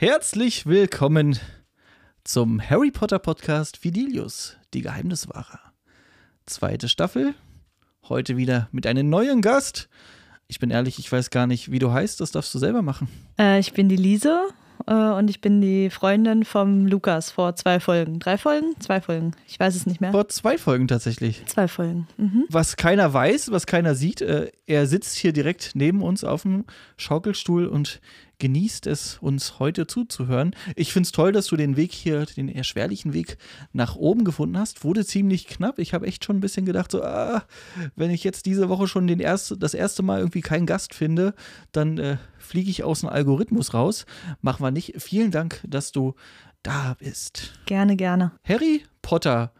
Herzlich willkommen zum Harry Potter Podcast Fidelius, die Geheimniswahrer. Zweite Staffel. Heute wieder mit einem neuen Gast. Ich bin ehrlich, ich weiß gar nicht, wie du heißt. Das darfst du selber machen. Äh, ich bin die Lise äh, und ich bin die Freundin vom Lukas vor zwei Folgen. Drei Folgen? Zwei Folgen. Ich weiß es nicht mehr. Vor zwei Folgen tatsächlich. Zwei Folgen. Mhm. Was keiner weiß, was keiner sieht, äh, er sitzt hier direkt neben uns auf dem Schaukelstuhl und genießt es, uns heute zuzuhören. Ich finde es toll, dass du den Weg hier, den erschwerlichen Weg nach oben gefunden hast. Wurde ziemlich knapp. Ich habe echt schon ein bisschen gedacht, so, ah, wenn ich jetzt diese Woche schon den erste, das erste Mal irgendwie keinen Gast finde, dann äh, fliege ich aus dem Algorithmus raus. Machen wir nicht. Vielen Dank, dass du da bist. Gerne, gerne. Harry Potter.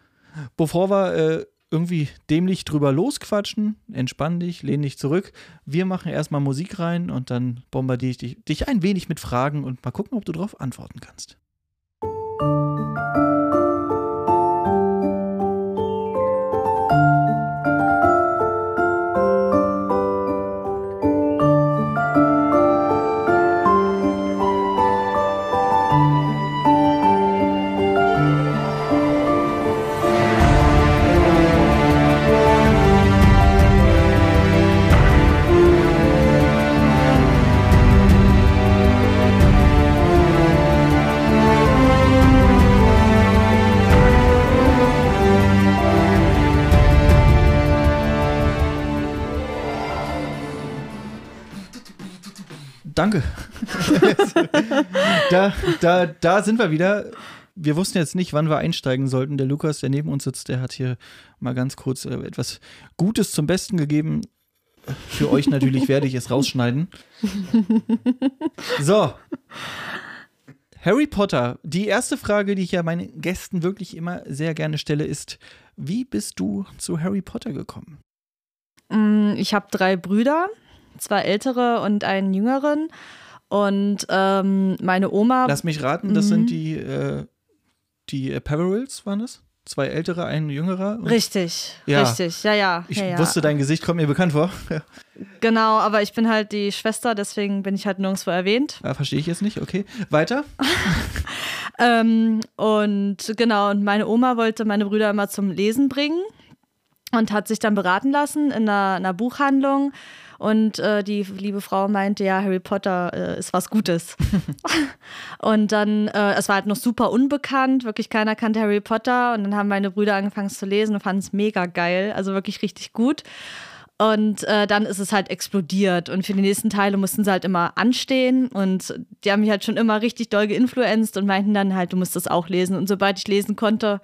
Bevor wir äh, irgendwie dämlich drüber losquatschen, entspann dich, lehn dich zurück. Wir machen erstmal Musik rein und dann bombardiere ich dich, dich ein wenig mit Fragen und mal gucken, ob du darauf antworten kannst. Danke. da, da, da sind wir wieder. Wir wussten jetzt nicht, wann wir einsteigen sollten. Der Lukas, der neben uns sitzt, der hat hier mal ganz kurz äh, etwas Gutes zum Besten gegeben. Für euch natürlich werde ich es rausschneiden. So. Harry Potter. Die erste Frage, die ich ja meinen Gästen wirklich immer sehr gerne stelle, ist: Wie bist du zu Harry Potter gekommen? Mm, Ich habe drei Brüder, zwei ältere und einen jüngeren. Und ähm, meine Oma. Lass mich raten, das sind die, äh, die äh, Peverils, waren das? Zwei ältere, ein jüngerer? Richtig, Ja. richtig, ja, ja. Ich ja, ja. wusste, dein Gesicht kommt mir bekannt vor. Ja, Genau, aber ich bin halt die Schwester, deswegen bin ich halt nirgendwo erwähnt. ah, verstehe ich jetzt nicht. Okay, weiter. Ähm, und genau, und meine Oma wollte meine Brüder immer zum Lesen bringen und hat sich dann beraten lassen in einer, einer Buchhandlung. Und äh, die liebe Frau meinte, ja, Harry Potter äh, ist was Gutes. und dann, äh, es war halt noch super unbekannt, wirklich keiner kannte Harry Potter. Und dann haben meine Brüder angefangen es zu lesen und fanden es mega geil, also wirklich richtig gut. Und äh, dann ist es halt explodiert. Und für die nächsten Teile mussten sie halt immer anstehen. Und die haben mich halt schon immer richtig doll geinfluenzt und meinten dann halt, du musst das auch lesen. Und sobald ich lesen konnte,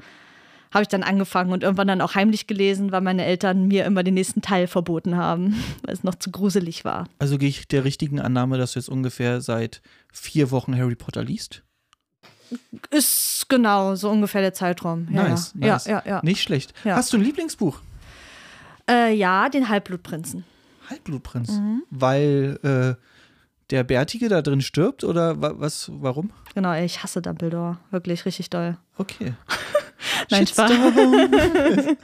habe ich dann angefangen und irgendwann dann auch heimlich gelesen, weil meine Eltern mir immer den nächsten Teil verboten haben, weil es noch zu gruselig war. Also gehe ich der richtigen Annahme, dass du jetzt ungefähr seit vier Wochen Harry Potter liest? Ist genau so ungefähr der Zeitraum. Ja, nice, ja. nice. Ja, ja, ja. Nicht schlecht. Ja. Hast du ein Lieblingsbuch? Äh, ja, den Halbblutprinzen. Halbblutprinz. Mhm. Weil äh, der Bärtige da drin stirbt oder wa was, warum? Genau, ich hasse Dumbledore. Wirklich richtig doll. Okay. Nein, Spaß.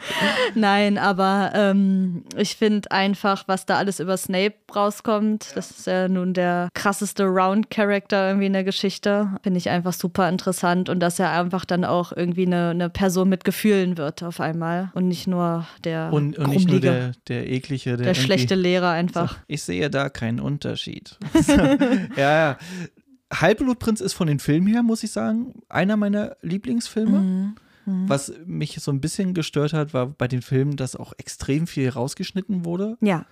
Nein, aber ähm, ich finde einfach, was da alles über Snape rauskommt, das ist ja nun der krasseste Round-Character irgendwie in der Geschichte, finde ich einfach super interessant und dass er einfach dann auch irgendwie eine, eine Person mit Gefühlen wird auf einmal und nicht nur der Und, und nicht nur der, der eklige, der, der schlechte Lehrer einfach. So, ich sehe da keinen Unterschied. so, ja, ja. Halbblutprinz ist von den Filmen her, muss ich sagen, einer meiner Lieblingsfilme. Mhm. Was mich so ein bisschen gestört hat, war bei den Filmen, dass auch extrem viel rausgeschnitten wurde, Ja,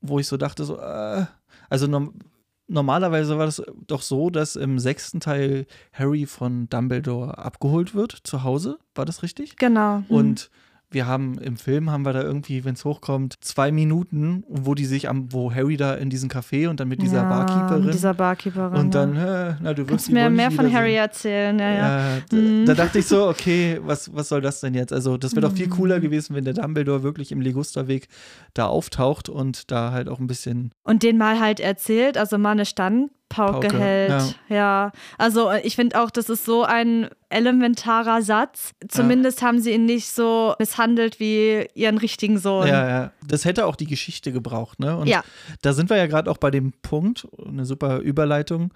wo ich so dachte, so, äh, also norm normalerweise war das doch so, dass im sechsten Teil Harry von Dumbledore abgeholt wird zu Hause. War das richtig? genau. Mhm. Und wir haben im Film haben wir da irgendwie, wenn es hochkommt, zwei Minuten, wo die sich am, wo Harry da in diesem Café und dann mit dieser ja, Barkeeperin Mit dieser Barkeeperin. und dann, äh, na, du wirst mir mehr von. Harry erzählen, ja, ja. Ja, da, Mhm. da dachte ich so, okay, was, was soll das denn jetzt? Also, das wäre doch viel cooler gewesen, wenn der Dumbledore wirklich im Ligusterweg da auftaucht und da halt auch ein bisschen. Und den mal halt erzählt, also mal eine Standpauke Pauke, hält. Ja. Also äh, ich finde auch, das ist so ein elementarer Satz. Zumindest haben sie ihn nicht so misshandelt wie ihren richtigen Sohn. Ja, ja. Das hätte auch die Geschichte gebraucht, ne? Und Ja. da sind wir ja gerade auch bei dem Punkt, eine super Überleitung.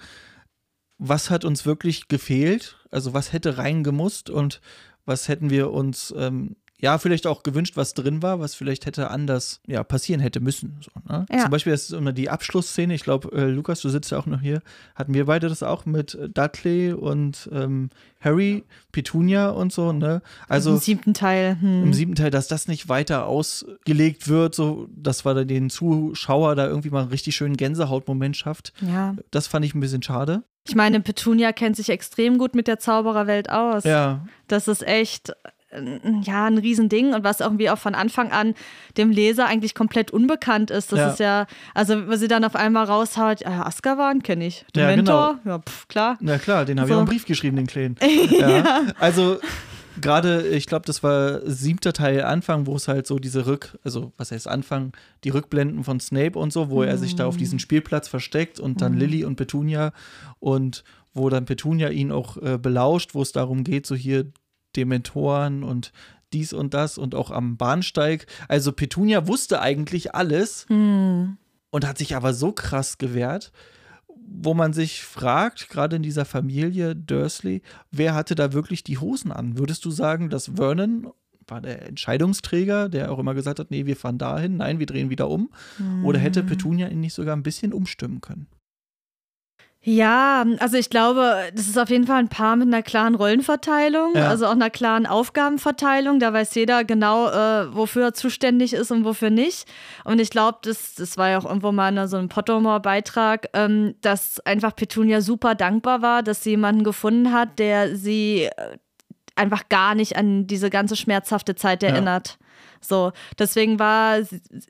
was hat uns wirklich gefehlt, also was hätte reingemusst und was hätten wir uns ähm, ja, vielleicht auch gewünscht, was drin war, was vielleicht hätte anders ja, passieren hätte müssen. So, ne? ja. Zum Beispiel ist immer die Abschlussszene, ich glaube, äh, Lukas, du sitzt ja auch noch hier, hatten wir beide das auch mit Dudley und ähm, Harry, Petunia und so, ne? Also im siebten Teil. Hm. Im siebten Teil, dass das nicht weiter ausgelegt wird, so dass wir den Zuschauer da irgendwie mal einen richtig schönen Gänsehautmoment schafft. Ja. Das fand ich ein bisschen schade. Ich meine, Petunia kennt sich extrem gut mit der Zaubererwelt aus. Ja. Das ist echt ja, ein Riesending und was irgendwie auch von Anfang an dem Leser eigentlich komplett unbekannt ist. Das ja. ist ja, also wenn sie dann auf einmal raushaut, ja, Azkaban kenne ich. Den ja, Mentor, genau. ja, pff, klar. Na klar, den habe so. ich auch einen Brief geschrieben, den Kleinen. ja. Also gerade, ich glaube, das war siebter Teil Anfang, wo es halt so diese Rück, also was heißt Anfang, die Rückblenden von Snape und so, wo mm. er sich da auf diesen mhm. Spielplatz versteckt und dann mm. Lilly und Petunia und wo dann Petunia ihn auch äh, belauscht, wo es darum geht, so hier, Dementoren und dies und das und auch am Bahnsteig. Also Petunia wusste eigentlich alles hm. und hat sich aber so krass gewehrt, wo man sich fragt, gerade in dieser Familie Dursley, wer hatte da wirklich die Hosen an? Würdest du sagen, dass Vernon war der Entscheidungsträger, der auch immer gesagt hat, nee, wir fahren dahin, nein, wir drehen wieder um? Hm. Oder hätte Petunia ihn nicht sogar ein bisschen umstimmen können? Ja, also ich glaube, das ist auf jeden Fall ein Paar mit einer klaren Rollenverteilung, ja. also auch einer klaren Aufgabenverteilung. Da weiß jeder genau, äh, wofür er zuständig ist und wofür nicht. Und ich glaube, das, das war ja auch irgendwo mal in so einem Pottermore-Beitrag, ähm, dass einfach Petunia super dankbar war, dass sie jemanden gefunden hat, der sie äh, einfach gar nicht an diese ganze schmerzhafte Zeit erinnert. Ja. So, deswegen war,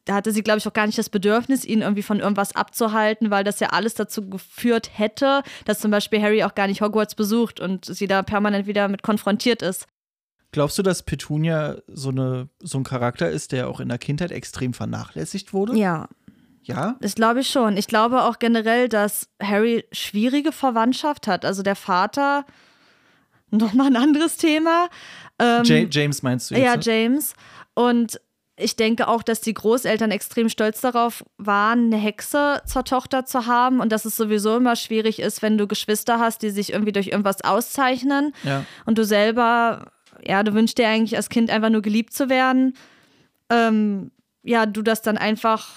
hatte sie, glaube ich, auch gar nicht das Bedürfnis, ihn irgendwie von irgendwas abzuhalten, weil das ja alles dazu geführt hätte, dass zum Beispiel Harry auch gar nicht Hogwarts besucht und sie da permanent wieder mit konfrontiert ist. Glaubst du, dass Petunia so, eine, so ein Charakter ist, der auch in der Kindheit extrem vernachlässigt wurde? Ja. Ja? Das glaube ich schon. Ich glaube auch generell, dass Harry schwierige Verwandtschaft hat. Also der Vater, nochmal ein anderes Thema. Ähm, James meinst du jetzt? Ja, James. Und ich denke auch, dass die Großeltern extrem stolz darauf waren, eine Hexe zur Tochter zu haben und dass es sowieso immer schwierig ist, wenn du Geschwister hast, die sich irgendwie durch irgendwas auszeichnen ja. und du selber, ja, du wünschst dir eigentlich als Kind einfach nur geliebt zu werden. Ähm, ja, du das dann einfach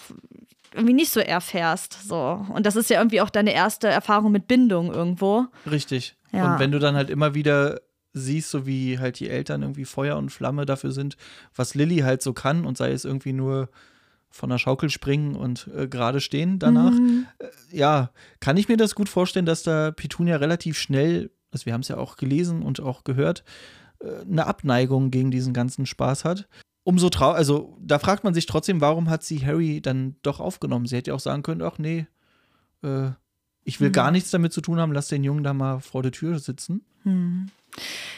irgendwie nicht so erfährst. So. Und das ist ja irgendwie auch deine erste Erfahrung mit Bindung irgendwo. Richtig. Ja. Und wenn du dann halt immer wieder siehst, so wie halt die Eltern irgendwie Feuer und Flamme dafür sind, was Lilly halt so kann und sei es irgendwie nur von der Schaukel springen und äh, gerade stehen danach. Mhm. Äh, ja, kann ich mir das gut vorstellen, dass da Petunia relativ schnell, also wir haben es ja auch gelesen und auch gehört, äh, eine Abneigung gegen diesen ganzen Spaß hat. Umso trau, also da fragt man sich trotzdem, warum hat sie Harry dann doch aufgenommen? Sie hätte ja auch sagen können, ach nee, äh, ich will mhm. gar nichts damit zu tun haben, lass den Jungen da mal vor der Tür sitzen. Mhm.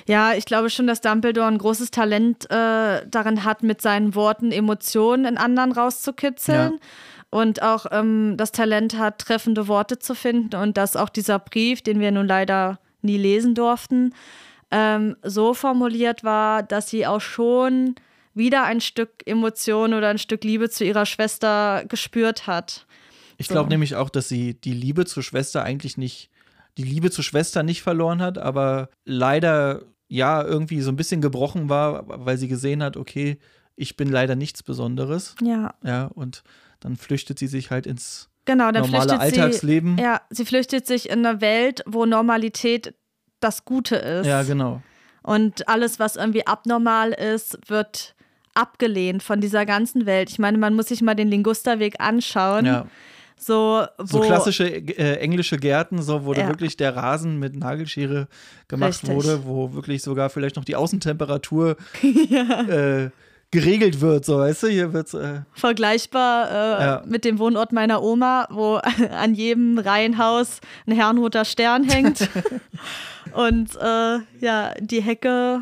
Ja, ich glaube schon, dass Dumbledore ein großes Talent äh, darin hat, mit seinen Worten Emotionen in anderen rauszukitzeln. Ja. Und auch ähm, das Talent hat, treffende Worte zu finden. Und dass auch dieser Brief, den wir nun leider nie lesen durften, ähm, so formuliert war, dass sie auch schon wieder ein Stück Emotion oder ein Stück Liebe zu ihrer Schwester gespürt hat. Ich glaube so. nämlich auch, dass sie die Liebe zur Schwester eigentlich nicht die Liebe zur Schwester nicht verloren hat, aber leider ja irgendwie so ein bisschen gebrochen war, weil sie gesehen hat, okay, ich bin leider nichts Besonderes. Ja. Ja, und dann flüchtet sie sich halt ins genau, dann normale Alltagsleben. Sie, ja, sie flüchtet sich in eine Welt, wo Normalität das Gute ist. Ja, genau. Und alles, was irgendwie abnormal ist, wird abgelehnt von dieser ganzen Welt. Ich meine, man muss sich mal den Lingusterweg anschauen. Ja so, so klassische äh, englische Gärten, so wo ja. wirklich der Rasen mit Nagelschere gemacht Richtig. wurde, wo wirklich sogar vielleicht noch die Außentemperatur ja. äh, geregelt wird, so weißt du, hier wird's äh vergleichbar äh, ja. mit dem Wohnort meiner Oma, wo an jedem Reihenhaus ein Herrnhuter Stern hängt und äh, ja die Hecke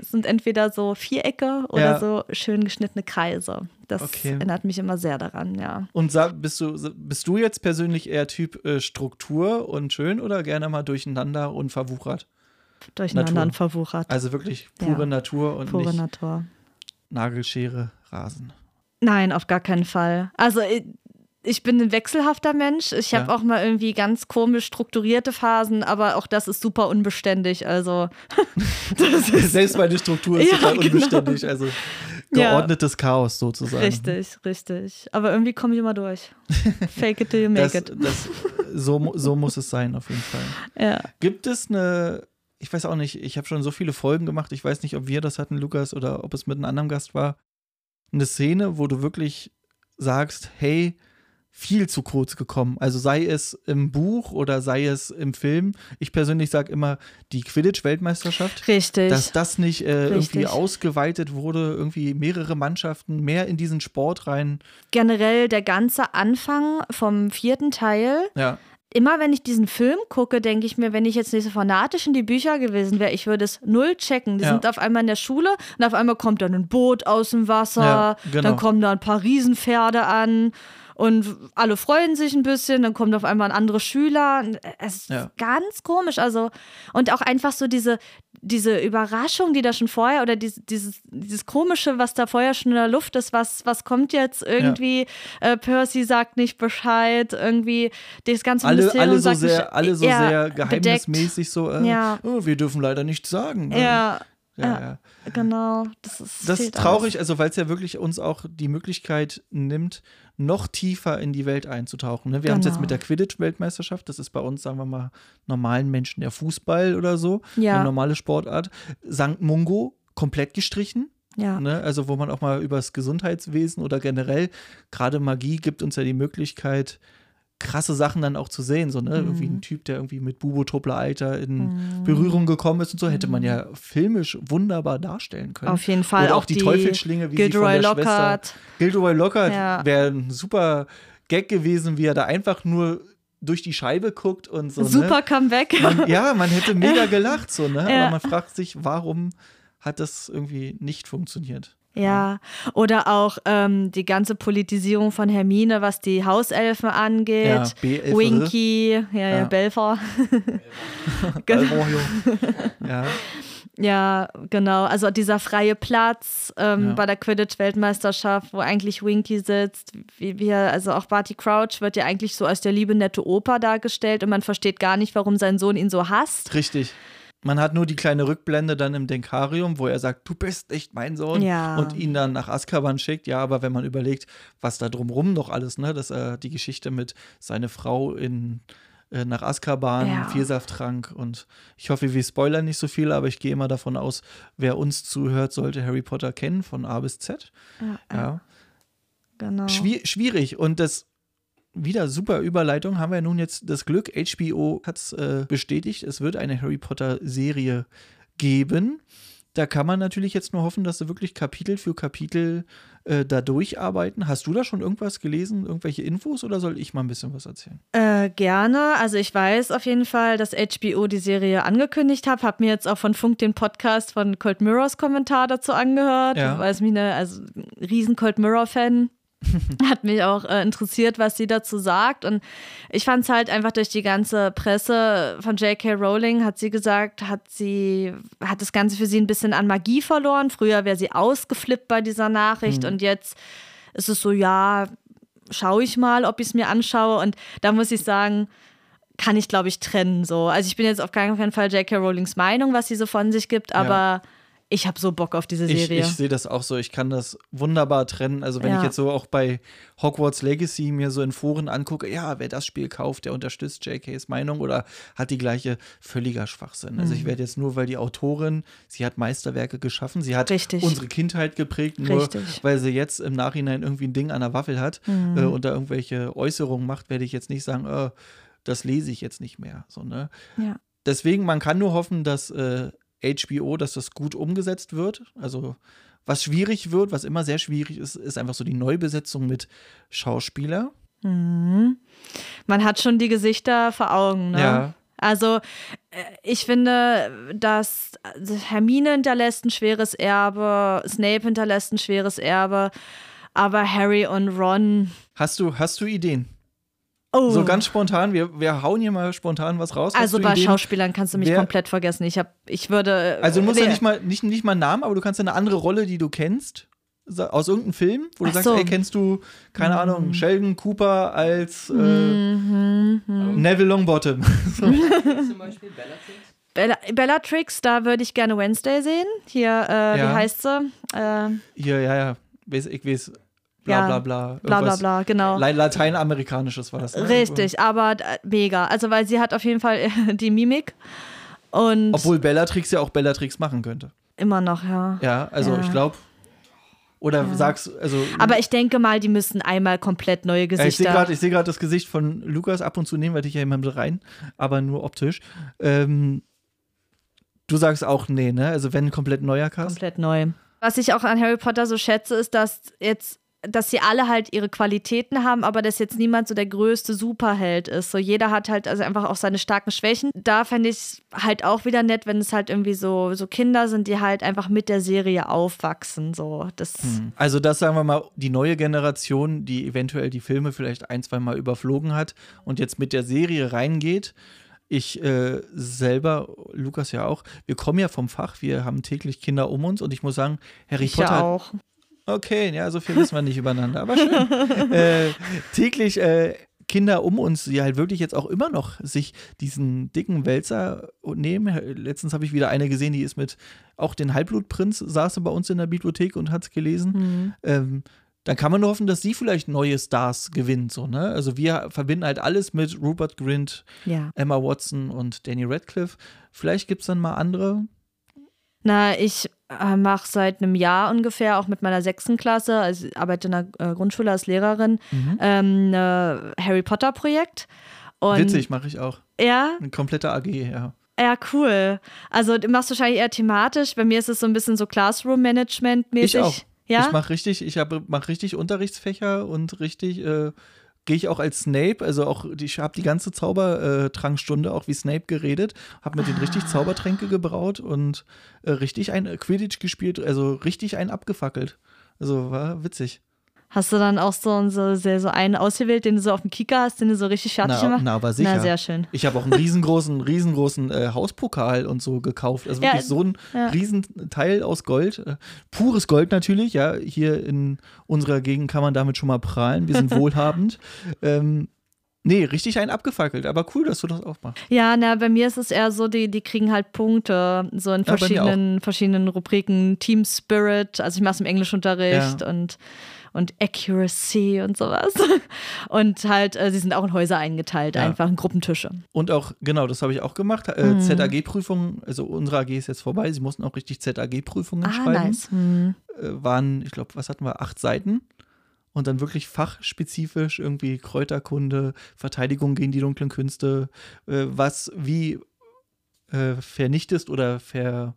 sind entweder so Vierecke oder ja. so schön geschnittene Kreise. Das okay. erinnert mich immer sehr daran, ja. Und bist du, bist du jetzt persönlich eher Typ äh, Struktur und schön oder gerne mal durcheinander und verwuchert? Durcheinander Natur. und verwuchert. Also wirklich pure ja. Natur und pure nicht Natur. Nagelschere, Rasen. Nein, auf gar keinen Fall. Also ich bin ein wechselhafter Mensch. Ich habe Ja. auch mal irgendwie ganz komisch strukturierte Phasen, aber auch das ist super unbeständig. Also Selbst meine Struktur ist Ja, total genau. unbeständig. Also Ja. geordnetes Chaos sozusagen. richtig, richtig. Aber irgendwie komme ich immer durch. Fake it till you make Das, it. das, so, so muss es sein, auf jeden Fall. Ja. Gibt es eine, ich weiß auch nicht, ich habe schon so viele Folgen gemacht, ich weiß nicht, ob wir das hatten, Lukas, oder ob es mit einem anderen Gast war. Eine Szene, wo du wirklich sagst, hey, viel zu kurz gekommen. Also sei es im Buch oder sei es im Film. Ich persönlich sage immer die Quidditch-Weltmeisterschaft. Richtig. Dass das nicht äh, irgendwie ausgeweitet wurde, irgendwie mehrere Mannschaften mehr in diesen Sport rein. Generell der ganze Anfang vom vierten Teil. Ja, Immer wenn ich diesen Film gucke, denke ich mir, wenn ich jetzt nicht so fanatisch in die Bücher gewesen wäre, ich würde es null checken. Die Ja. sind auf einmal in der Schule und auf einmal kommt dann ein Boot aus dem Wasser, Ja, genau. dann kommen da ein paar Riesenpferde an und alle freuen sich ein bisschen, dann kommt auf einmal ein anderer Schüler. Es ist Ja. ganz komisch. Also, und auch einfach so diese, diese Überraschung, die da schon vorher, oder dieses, dieses, dieses Komische, was da vorher schon in der Luft ist, was, was kommt jetzt irgendwie, äh, Percy sagt nicht Bescheid, irgendwie das ganze alle, Ministerium alle so sagt nicht- sehr, alle so ja, sehr bedeckt. geheimnismäßig so, äh, Ja. oh, wir dürfen leider nichts sagen. ne? Ja, ja, ja. genau. Das ist, Das ist traurig, also weil es ja wirklich uns auch die Möglichkeit nimmt, noch tiefer in die Welt einzutauchen. Ne? Wir haben es jetzt Genau. mit der Quidditch-Weltmeisterschaft, das ist bei uns, sagen wir mal, normalen Menschen der Fußball oder so, Ja. eine normale Sportart. St. Mungo komplett gestrichen. alles. Ja. Ne? Also wo man auch mal über das Gesundheitswesen oder generell, gerade Magie gibt uns ja die Möglichkeit, krasse Sachen dann auch zu sehen. So, ne? Irgendwie Mhm. ein Typ, der irgendwie mit Bubo Alter in Berührung gekommen ist und so, hätte man ja filmisch wunderbar darstellen können. Auf jeden Fall. Oder auch, auch die, die Teufelsschlinge, wie Gilderoy sie von der Schwester. Lockhart. Gilderoy Lockhart Ja. wäre ein super Gag gewesen, wie er da einfach nur durch die Scheibe guckt und so. Super Ne? Comeback. Man, ja, man hätte mega gelacht, so, ne? Ja. Aber man fragt sich, warum hat das irgendwie nicht funktioniert? Ja, oder auch ähm, die ganze Politisierung von Hermine, was die Hauselfen angeht. Ja. Winky, ja, ja, Ja. Belfer. Genau. Ja. Ja, genau. Also dieser freie Platz ähm, Ja. bei der Quidditch-Weltmeisterschaft, wo eigentlich Winky sitzt. Wie wir, also auch Barty Crouch wird ja eigentlich so als der liebe nette Opa dargestellt und man versteht gar nicht, warum sein Sohn ihn so hasst. Richtig. Man hat nur die kleine Rückblende dann im Denkarium, wo er sagt, du bist nicht mein Sohn Ja. und ihn dann nach Azkaban schickt. Ja, aber wenn man überlegt, was da drumrum noch alles, ne, dass er die Geschichte mit seine Frau in äh, nach Azkaban, Ja. Vielsafttrank und ich hoffe, wir spoilern nicht so viel, aber ich gehe immer davon aus, wer uns zuhört, sollte Harry Potter kennen von A bis Z. Ja, Ja. genau. Schwier schwierig und das wieder super Überleitung haben wir nun jetzt das Glück. HBO hat es äh, bestätigt, es wird eine Harry Potter Serie geben. Da kann man natürlich jetzt nur hoffen, dass sie wirklich Kapitel für Kapitel äh, da durcharbeiten. Hast du da schon irgendwas gelesen, irgendwelche Infos oder soll ich mal ein bisschen was erzählen? Äh, gerne. Also ich weiß auf jeden Fall, dass HBO die Serie angekündigt hat. Hab mir jetzt auch von Funk den Podcast von Cold Mirrors Kommentar dazu angehört, Ja. weil es mich eine, also ein riesen Cold Mirror Fan. Hat mich auch äh, interessiert, was sie dazu sagt. Und ich fand es halt einfach durch die ganze Presse von J.K. Rowling, hat sie gesagt, hat sie, hat das Ganze für sie ein bisschen an Magie verloren. Früher wäre sie ausgeflippt bei dieser Nachricht und jetzt ist es so, ja, schaue ich mal, ob ich es mir anschaue. Und da muss ich sagen, kann ich, glaube ich, trennen. So. Also ich bin jetzt auf keinen Fall J.K. Rowlings Meinung, was sie so von sich gibt, aber ich habe so Bock auf diese Ich, Serie. ich sehe das auch so. Ich kann das wunderbar trennen. Also, wenn Ja. ich jetzt so auch bei Hogwarts Legacy mir so in Foren angucke, ja, wer das Spiel kauft, der unterstützt JKs Meinung oder hat die gleiche völliger Schwachsinn. Also, Mhm. ich werde jetzt nur, weil die Autorin, sie hat Meisterwerke geschaffen, sie hat Richtig. unsere Kindheit geprägt, nur Richtig. Mhm. weil sie jetzt im Nachhinein irgendwie ein Ding an der Waffel hat äh, und da irgendwelche Äußerungen macht, werde ich jetzt nicht sagen, äh, das lese ich jetzt nicht mehr. So, ne? ja. deswegen, man kann nur hoffen, dass äh, HBO, dass das gut umgesetzt wird. Also, was schwierig wird, was immer sehr schwierig ist, ist einfach so die Neubesetzung mit Schauspieler. Mhm. Man hat schon die Gesichter vor Augen. Ne? Ja. Also äh, ich finde, dass Hermine hinterlässt ein schweres Erbe, Snape hinterlässt ein schweres Erbe, aber Harry und Ron. Hast du, hast du Ideen? Oh. So ganz spontan, wir, wir hauen hier mal spontan was raus. Also bei Ideen? Schauspielern kannst du mich Wer- komplett vergessen. Ich hab, ich würde. Also du musst ja nee. nicht mal, nicht, nicht mal einen Namen, aber du kannst ja eine andere Rolle, die du kennst. aus irgendeinem Film, wo du Ach sagst, so. ey, kennst du, keine Ahnung, Sheldon Cooper als äh, Mhm. Neville Longbottom? Zum Beispiel Bellatrix. Bella, Bellatrix, da würde ich gerne Wednesday sehen. Hier, äh, wie Ja. heißt sie? Äh, Hier, ja, ja, weiß, ich weiß, bla Ja. bla bla. bla bla bla, genau. La- Lateinamerikanisches war das. Ne? Richtig, aber äh, mega. Also, weil sie hat auf jeden Fall die Mimik. Und Obwohl Bellatrix ja auch Bellatrix machen könnte. immer noch, ja. Ja, also Ja. ich glaube. Oder sagst also. Aber ich denke mal, die müssen einmal komplett neue Ja, ich sehe Gesichter. gerade seh das Gesicht von Lukas ab und zu nehmen wir dich ja immer mit rein, aber nur optisch. Ähm, du sagst auch nee, ne? Also wenn komplett neuer Cast. komplett neu. Was ich auch an Harry Potter so schätze, ist, dass jetzt dass sie alle halt ihre Qualitäten haben, aber dass jetzt niemand so der größte Superheld ist. So jeder hat halt also einfach auch seine starken Schwächen. Da fände ich es halt auch wieder nett, wenn es halt irgendwie so, so Kinder sind, die halt einfach mit der Serie aufwachsen. So, das Also das sagen wir mal, die neue Generation, die eventuell die Filme vielleicht ein, zwei Mal überflogen hat und jetzt mit der Serie reingeht. Ich äh, selber, Lukas ja auch, wir kommen ja vom Fach, wir haben täglich Kinder um uns und ich muss sagen, Harry ich Potter ja auch. Okay, ja, so viel wissen wir nicht übereinander, aber schön. äh, täglich äh, Kinder um uns, die halt wirklich jetzt auch immer noch sich diesen dicken Wälzer nehmen. Letztens habe ich wieder eine gesehen, die ist mit auch den Halbblutprinz, saß bei uns in der Bibliothek und hat es gelesen. Mhm. Ähm, dann kann man nur hoffen, dass sie vielleicht neue Stars gewinnt. So, ne? Also wir verbinden halt alles mit Rupert Grint, Ja. Emma Watson und Danny Radcliffe. Vielleicht gibt es dann mal andere. Na, ich äh, mache seit einem Jahr ungefähr auch mit meiner sechsten Klasse, also ich arbeite in der äh, Grundschule als Lehrerin, ähm, ein Harry Potter Projekt. Und Witzig, mache ich auch. Ja, Eine komplette AG, ja. ja, cool. Also du machst wahrscheinlich eher thematisch. Bei mir ist es so ein bisschen so Classroom-Management-mäßig. Ich auch. Ja? Ich mache richtig, ich mache richtig Unterrichtsfächer und richtig äh, gehe ich auch als Snape, also auch ich habe die ganze Zaubertrankstunde auch wie Snape geredet, habe mit denen Ah. richtig Zaubertränke gebraut und äh, richtig ein Quidditch gespielt, also richtig einen abgefackelt. Also war witzig. Hast du dann auch so, so, sehr, so einen ausgewählt, den du so auf dem Kicker hast, den du so richtig fertig Na, gemacht na, aber sicher. Na, sehr schön. Ich habe auch einen riesengroßen, riesengroßen äh, Hauspokal und so gekauft. Also Ja, wirklich so ein ja. Riesenteil aus Gold. Äh, pures Gold natürlich, ja. Hier in unserer Gegend kann man damit schon mal prahlen. Wir sind wohlhabend. ähm, nee, richtig einen abgefackelt. Aber cool, dass du das auch machst. Ja, na, bei mir ist es eher so, die, die kriegen halt Punkte, so in Ja, bei mir verschiedenen, verschiedenen Rubriken. Team Spirit, also ich mache es im Englischunterricht und, und Accuracy und sowas. Und halt, äh, sie sind auch in Häuser eingeteilt, Ja. einfach in Gruppentische. Und auch, genau, das habe ich auch gemacht. Äh, Mhm. ZAG-Prüfungen, also unsere AG ist jetzt vorbei. Sie mussten auch richtig ZAG-Prüfungen Ah, schreiben. nice. Hm. äh, waren, ich glaube, was hatten wir, acht Seiten. Und dann wirklich fachspezifisch irgendwie Kräuterkunde, Verteidigung gegen die dunklen Künste, äh, was wie äh, vernichtest oder ver.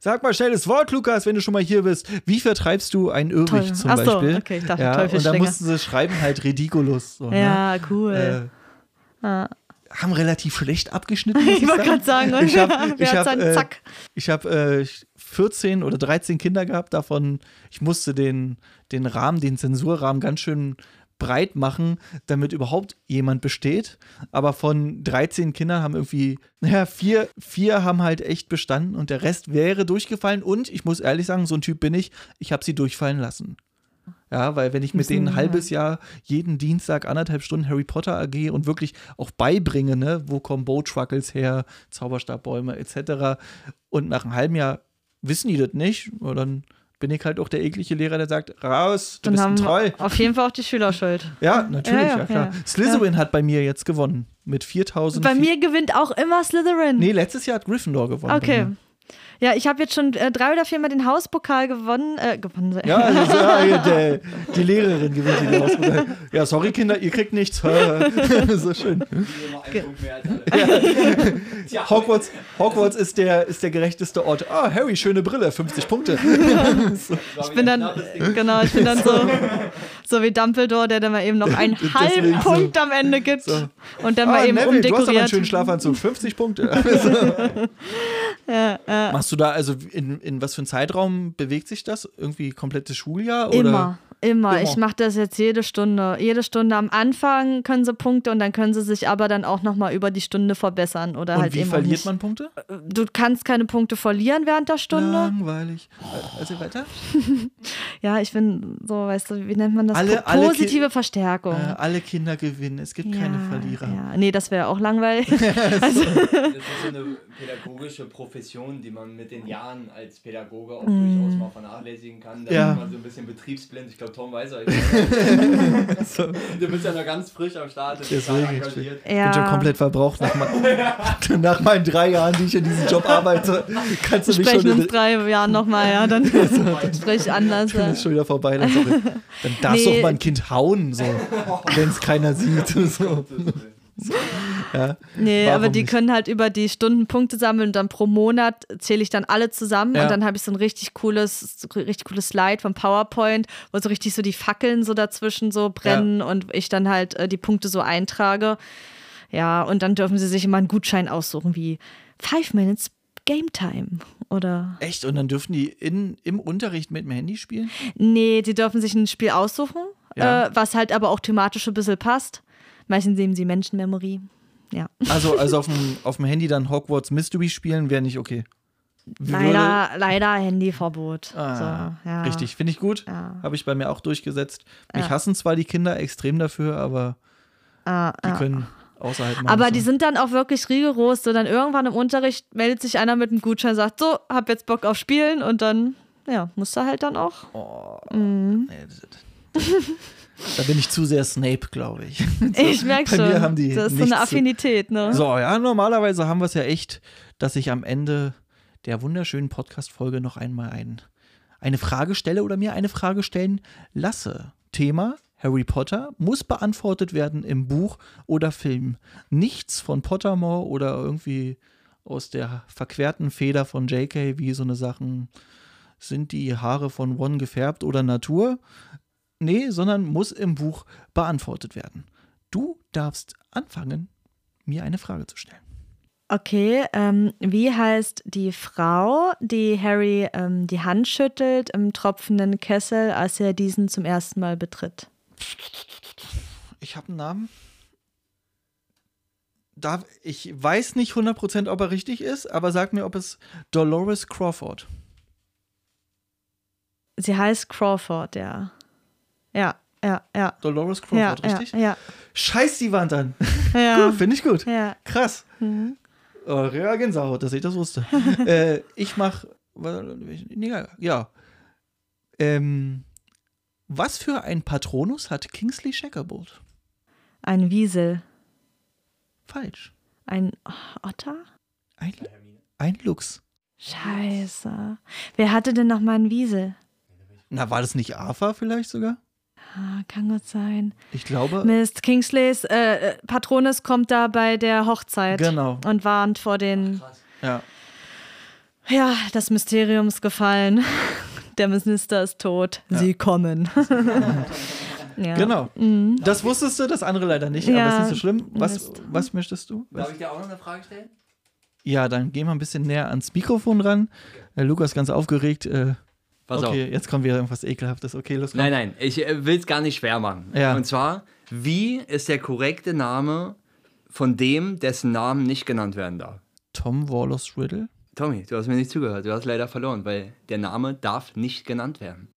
Sag mal schnell das Wort, Lukas, wenn du schon mal hier bist. Wie vertreibst du einen Irrwig Toll. zum Ach so, Beispiel? okay, ich dachte ja, und Teufelsschlinge. mussten sie schreiben halt ridiculous. So, ne? Ja, cool. äh, Ah. haben relativ schlecht abgeschnitten. muss ich wollte gerade sagen, Ich hab- ich hat hab, äh, Zack. Ich habe äh, 14 oder 13 Kinder gehabt, davon, ich musste den, den Rahmen, den Zensurrahmen ganz schön breit machen, damit überhaupt jemand besteht. Aber von 13 Kindern haben irgendwie, naja, vier, vier haben halt echt bestanden und der Rest wäre durchgefallen. Und ich muss ehrlich sagen, so ein Typ bin ich, ich habe sie durchfallen lassen. Ja, weil wenn ich mit denen ein halbes Jahr jeden Dienstag anderthalb Stunden Harry Potter AG und wirklich auch beibringe, ne, wo kommen Bow-Truckles her, Zauberstabbäume etc. Und nach einem halben Jahr wissen die das nicht, dann bin ich halt auch der eklige Lehrer, der sagt, raus, du Dann bist ein Troll. auf jeden Fall auch die Schüler schuld. Ja, natürlich, Ja, ja, ja, klar. ja. Slytherin hat bei mir jetzt gewonnen mit 4000. Bei mir gewinnt auch immer Slytherin. Nee, letztes Jahr hat Gryffindor gewonnen. Okay. Ja, ich habe jetzt schon äh, drei oder viermal den Hauspokal gewonnen. Äh, gewonnen. Ja, also, so, ja, der, die Lehrerin gewinnt den Hauspokal. Ja, sorry, Kinder, ihr kriegt nichts. so schön. Tja, Hogwarts, Hogwarts ist, der, ist der gerechteste Ort. Ah, Harry, schöne Brille, 50 Punkte. Ich bin dann, genau, ich bin dann so, so wie Dumbledore, der dann mal eben noch einen halben so. Punkt am Ende gibt und dann Ah, mal eben Neville, du hast aber einen umdekoriert. schönen Schlafanzug, 50 Punkte. Ja, ja. Machst du da, also in, in was für einen Zeitraum bewegt sich das? Irgendwie komplettes Schuljahr? Oder? Immer. Immer. Immer. Ich mache das jetzt jede Stunde. Jede Stunde am Anfang können sie Punkte und dann können sie sich aber dann auch nochmal über die Stunde verbessern oder Und halt wie eben verliert nicht. man Punkte? Du kannst keine Punkte verlieren während der Stunde. Langweilig. Äh, Also weiter? Ja, ich bin so, weißt du, wie nennt man das? Alle- Po- alle Positive Verstärkung. Äh, alle Kinder gewinnen. Es gibt keine Verlierer. Ja. Nee, das wäre auch langweilig. Das ist so eine pädagogische Profession, die man mit den Jahren als Pädagoge auch durchaus mal vernachlässigen kann. Da Ja. man so ein bisschen betriebsblind. Ich glaube, Tom weiß er. So, Du bist ja noch ganz frisch am Start. Ich. Ich bin schon komplett verbraucht nach, mein, nach meinen drei Jahren, die ich in diesem Job arbeite. Kannst du Wir mich sprechen schon uns drei Jahren nochmal, ja, dann spreche ich anders. Dann Ja. ist schon wieder vorbei. Dann, dann darfst du Nee. auch mal ein Kind hauen, so, wenn es keiner sieht. So. Ja. Nee, Warum aber die nicht? können halt über die Stunden Punkte sammeln und dann pro Monat zähle ich dann alle zusammen Ja. und dann habe ich so ein richtig cooles, richtig cooles Slide vom PowerPoint, wo so richtig so die Fackeln so dazwischen so brennen und ich dann halt äh, die Punkte so eintrage. Ja, und dann dürfen sie sich immer einen Gutschein aussuchen, wie Five Minutes Game Time oder Echt? Und dann dürfen die in, im Unterricht mit dem Handy spielen? Nee, die dürfen sich ein Spiel aussuchen, Ja. äh, was halt aber auch thematisch ein bisschen passt. Meistens nehmen sie Menschenmemory. Ja. Also, also auf, dem, auf dem Handy dann Hogwarts Mystery spielen wäre nicht okay. Würde- Leider, leider Handyverbot. Ah, so, ja. Richtig, finde ich gut. Ja. Habe ich bei mir auch durchgesetzt. Mich Ja. hassen zwar die Kinder extrem dafür, aber Ah, die ah. können außerhalb machen. Aber die sind dann auch wirklich rigoros. So dann irgendwann im Unterricht meldet sich einer mit einem Gutschein, sagt so, hab jetzt Bock auf Spielen und dann, ja, muss er halt dann auch. Oh, Mhm. nee, das- das- da bin ich zu sehr Snape, glaube ich. Ich merke schon. mir haben die das ist so eine Affinität, ne? So, ja, normalerweise haben wir es ja echt, dass ich am Ende der wunderschönen Podcast-Folge noch einmal ein, eine Frage stelle oder mir eine Frage stellen lasse. Thema Harry Potter muss beantwortet werden im Buch oder Film. Nichts von Pottermore oder irgendwie aus der verquerten Feder von JK, wie so eine Sachen sind die Haare von Ron gefärbt oder Natur. Nee, sondern muss im Buch beantwortet werden. Du darfst anfangen, mir eine Frage zu stellen. Okay, ähm, wie heißt die Frau, die Harry ähm, die Hand schüttelt im tropfenden Kessel, als er diesen zum ersten Mal betritt? Ich habe einen Namen. Da, ich weiß nicht 100%, ob er richtig ist, aber sag mir, ob es Dolores Crawford. Sie heißt Crawford, ja. Ja, ja, ja. Dolores Ja, Crawford, richtig? ja, Scheiß die Wand an. ja. Finde ich gut. ja. Krass. Oh, ja, Gänsehaut, dass ich das wusste. äh, ich mach. nee, Ja. Ähm, was für ein Patronus hat Kingsley Shacklebolt? Ein Wiesel. Falsch. Ein Otter? Ein, ein Lux. Scheiße. Wer hatte denn noch mal einen Wiesel? Na, war das nicht Arthur vielleicht sogar? Ah, kann gut sein. Ich glaube. Mist, Kingsleys äh, äh, Patronus kommt da bei der Hochzeit Genau. und warnt vor den. Ja. Ja, das Mysterium ist gefallen. Der Minister ist tot. Sie kommen. ja. Genau. Das wusstest du, das andere leider nicht, aber Ja, ist nicht so schlimm. Was, Mist. was möchtest du? Darf ich dir auch noch eine Frage stellen? Ja, dann gehen wir ein bisschen näher ans Mikrofon ran. Äh, Lukas ganz aufgeregt. Äh, Pass okay, auf. jetzt kommt wieder irgendwas Ekelhaftes. Okay, los. komm. Nein, nein, ich äh, will es gar nicht schwer machen. Ja. Und zwar, wie ist der korrekte Name von dem, dessen Namen nicht genannt werden darf? Tom Wallace Riddle. Tommy, du hast mir nicht zugehört. Du hast leider verloren, weil der Name darf nicht genannt werden.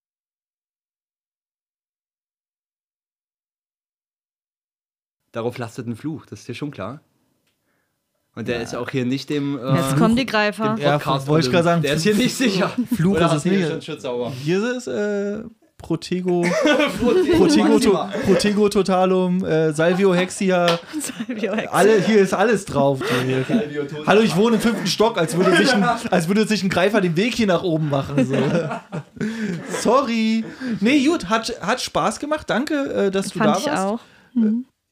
Darauf lastet ein Fluch, das ist dir schon klar. Und der ist auch hier nicht dem. Äh, Jetzt kommen die Greifer. dem Ja, wollte ich gerade sagen, Der ist hier nicht sicher. Fluch Oder ist es nicht. schon? Hier ist äh, Protego, Protego, to, Protego Totalum, äh, Salvio Hexia. Alle, hier ist alles drauf. Hallo, ich wohne im fünften Stock, als würde sich ein, als würde sich ein Greifer den Weg hier nach oben machen. So. Sorry. Nee, gut, hat, hat Spaß gemacht. Danke, äh, dass du Fand da ich warst. auch.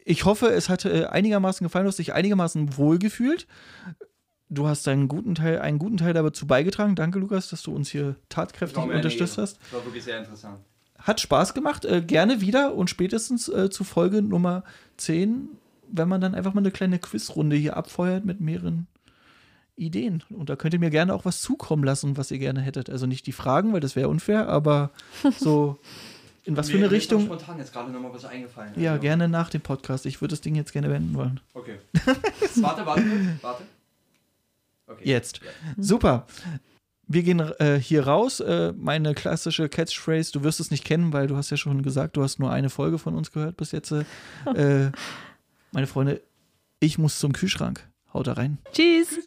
Ich hoffe, es hat äh, einigermaßen gefallen, du hast dich einigermaßen wohlgefühlt. Du hast einen guten Teil, einen guten Teil dazu beigetragen. Danke, Lukas, dass du uns hier tatkräftig unterstützt hast. Das war wirklich sehr interessant. Hat Spaß gemacht. Äh, gerne wieder und spätestens äh, zu Folge Nummer 10, wenn man dann einfach mal eine kleine Quizrunde hier abfeuert mit mehreren Ideen. Und da könnt ihr mir gerne auch was zukommen lassen, was ihr gerne hättet. Also nicht die Fragen, weil das wäre unfair, aber so in was für eine Mir ist Richtung. spontan jetzt gerade nochmal was eingefallen. Ja, Also- gerne nach dem Podcast. Ich würde das Ding jetzt gerne beenden wollen. Okay. warte, warte, warte. Okay. Jetzt. Super. Wir gehen äh, hier raus. Äh, meine klassische Catchphrase, du wirst es nicht kennen, weil du hast ja schon gesagt, du hast nur eine Folge von uns gehört bis jetzt. Äh, meine Freunde, ich muss zum Kühlschrank. Haut da rein. Tschüss.